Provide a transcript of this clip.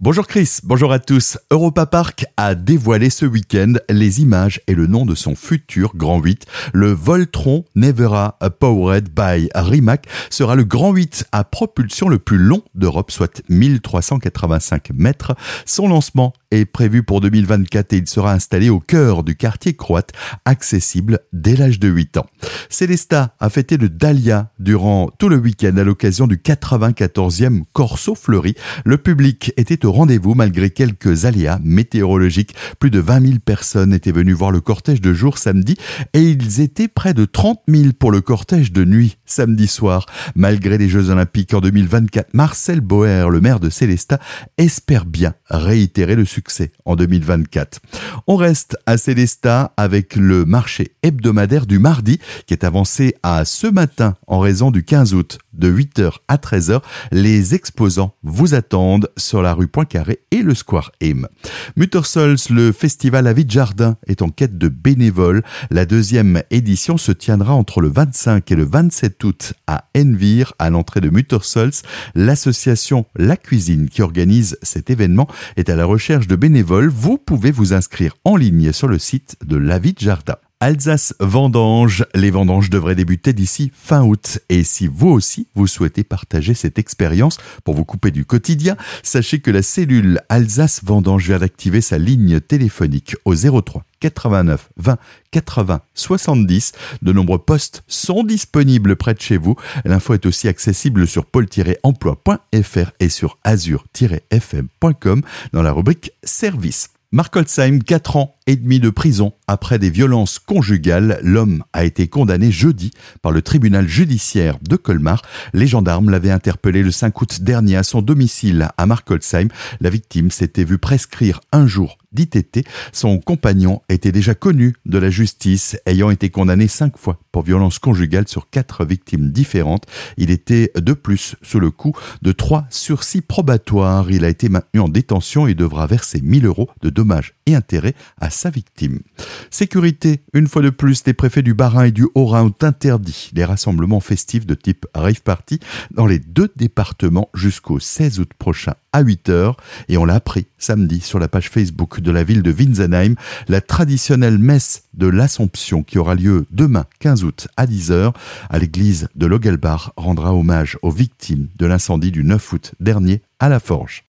Bonjour Chris, bonjour à tous. Europa Park a dévoilé ce week-end les images et le nom de son futur Grand 8. Le Voltron Nevera Powered by Rimac sera le Grand 8 à propulsion le plus long d'Europe, soit 1385 mètres. Son lancement est prévu pour 2024 et il sera installé au cœur du quartier croate, accessible dès l'âge de 8 ans. Célesta a fêté le Dahlia durant tout le week-end à l'occasion du 94e Corso Fleuri. Le public était rendez-vous malgré quelques aléas météorologiques. Plus de 20 000 personnes étaient venues voir le cortège de jour samedi et ils étaient près de 30 000 pour le cortège de nuit samedi soir. Malgré les Jeux Olympiques en 2024, Marcel Boer, le maire de Célestat, espère bien réitérer le succès en 2024. On reste à Célestat avec le marché hebdomadaire du mardi qui est avancé à ce matin en raison du 15 août de 8h à 13h. Les exposants vous attendent sur la rue Poincaré et le Square M. Muttersols, le festival à vide jardin est en quête de bénévoles. La deuxième édition se tiendra entre le 25 et le 27 août à Envir, à l'entrée de Muttersols. L'association La Cuisine qui organise cet événement est à la recherche de bénévoles. Vous pouvez vous inscrire en ligne sur le site de La Jardin. Alsace Vendange. Les vendanges devraient débuter d'ici fin août. Et si vous aussi, vous souhaitez partager cette expérience pour vous couper du quotidien, sachez que la cellule Alsace Vendange vient d'activer sa ligne téléphonique au 03 89 20 80 70. De nombreux postes sont disponibles près de chez vous. L'info est aussi accessible sur pôle-emploi.fr et sur azur-fm.com dans la rubrique service. Mark Holzheim, 4 ans et demi de prison après des violences conjugales. L'homme a été condamné jeudi par le tribunal judiciaire de Colmar. Les gendarmes l'avaient interpellé le 5 août dernier à son domicile à Markolsheim. La victime s'était vue prescrire un jour d'ITT. Son compagnon était déjà connu de la justice, ayant été condamné cinq fois pour violence conjugale sur quatre victimes différentes. Il était de plus sous le coup de trois sursis probatoires. Il a été maintenu en détention et devra verser 1000 euros de dommages et intérêts à sa victime. Sécurité, une fois de plus, les préfets du Bas-Rhin et du Haut-Rhin ont interdit les rassemblements festifs de type rave party dans les deux départements jusqu'au 16 août prochain à 8h et on l'a appris samedi sur la page Facebook de la ville de Winsenheim, la traditionnelle messe de l'Assomption qui aura lieu demain 15 août à 10h à l'église de Logelbach rendra hommage aux victimes de l'incendie du 9 août dernier à la Forge.